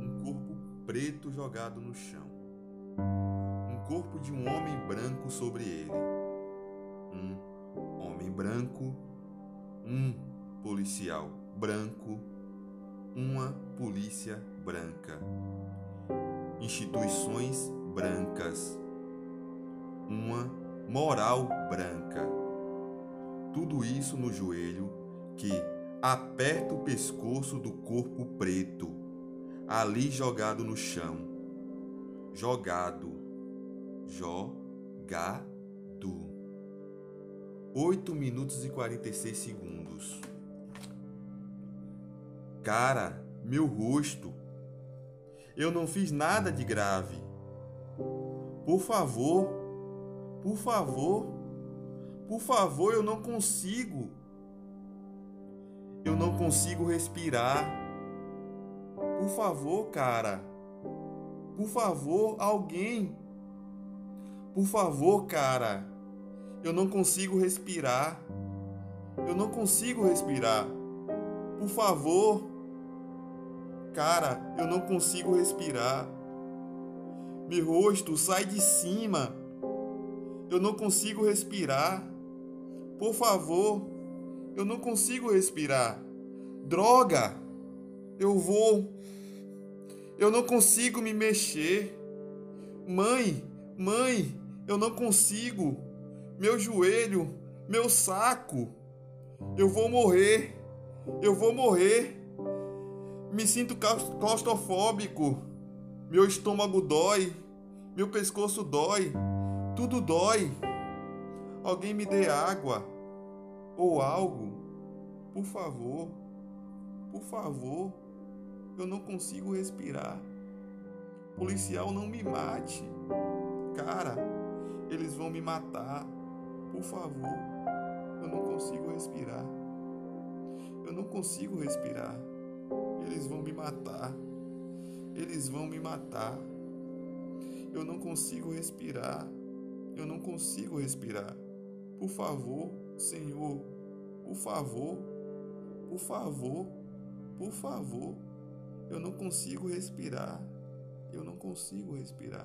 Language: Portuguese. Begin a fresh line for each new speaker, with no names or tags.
Um corpo preto jogado no chão. Um corpo de um homem branco sobre ele. Um homem branco. Um policial branco. Uma polícia branca. Instituições brancas. Uma moral branca. Tudo isso no joelho que aperta o pescoço do corpo preto, ali jogado no chão. Jogado. Jogado. 8 minutos e 46 segundos. Cara, meu rosto. Eu não fiz nada de grave. Por favor, por favor, por favor, eu não consigo. Eu não consigo respirar. Por favor, cara. Por favor, alguém. Por favor, cara. Eu não consigo respirar. Eu não consigo respirar. Por favor. Cara, eu não consigo respirar. Meu rosto sai de cima. Eu não consigo respirar. Por favor, eu não consigo respirar. Droga! Eu vou. Eu não consigo me mexer. Mãe, mãe, eu não consigo. Meu joelho, meu saco. Eu vou morrer. Eu vou morrer. Me sinto claustrofóbico. Meu estômago dói. Meu pescoço dói. Tudo dói. Alguém me dê água ou algo. Por favor. Por favor. Eu não consigo respirar. Policial, não me mate. Cara, eles vão me matar. Por favor. Eu não consigo respirar. Eu não consigo respirar. Eles vão me matar. Eles vão me matar. Eu não consigo respirar. Eu não consigo respirar por favor, Senhor, por favor, por favor, por favor. Eu não consigo respirar, eu não consigo respirar.